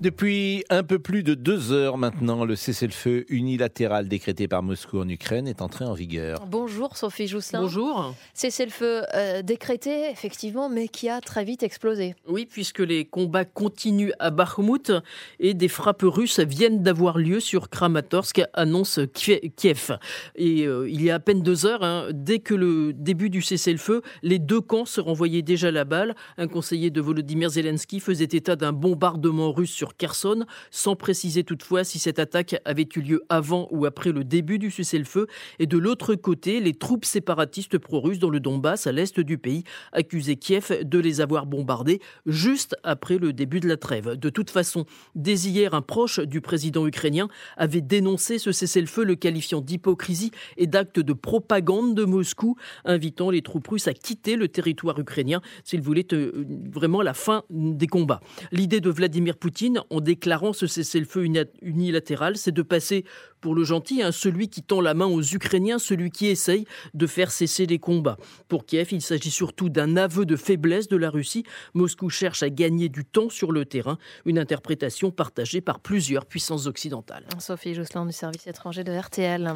Depuis un peu plus de deux heures maintenant, le cessez-le-feu unilatéral décrété par Moscou en Ukraine est entré en vigueur. Bonjour Sophie Jousselin. Bonjour. Cessez-le-feu euh, décrété, effectivement, mais qui a très vite explosé. Oui, puisque les combats continuent à Bakhmut et des frappes russes viennent d'avoir lieu sur Kramatorsk, annonce Kiev. Et euh, il y a à peine deux heures, hein, dès que le début du cessez-le-feu, les deux camps se renvoyaient déjà la balle. Un conseiller de Volodymyr Zelensky faisait état d'un bombardement russe sur Kherson, sans préciser toutefois si cette attaque avait eu lieu avant ou après le début du cessez-le-feu. Et de l'autre côté, les troupes séparatistes pro-russes dans le Donbass, à l'est du pays, accusaient Kiev de les avoir bombardés juste après le début de la trêve. De toute façon, dès hier, un proche du président ukrainien avait dénoncé ce cessez-le-feu, le qualifiant d'hypocrisie et d'acte de propagande de Moscou, invitant les troupes russes à quitter le territoire ukrainien s'ils voulaient euh, vraiment la fin des combats. L'idée de Vladimir Poutine en déclarant ce cessez-le-feu unilatéral, c'est de passer pour le gentil, hein, celui qui tend la main aux Ukrainiens, celui qui essaye de faire cesser les combats. Pour Kiev, il s'agit surtout d'un aveu de faiblesse de la Russie. Moscou cherche à gagner du temps sur le terrain, une interprétation partagée par plusieurs puissances occidentales. Sophie Jousselin du service étranger de RTL.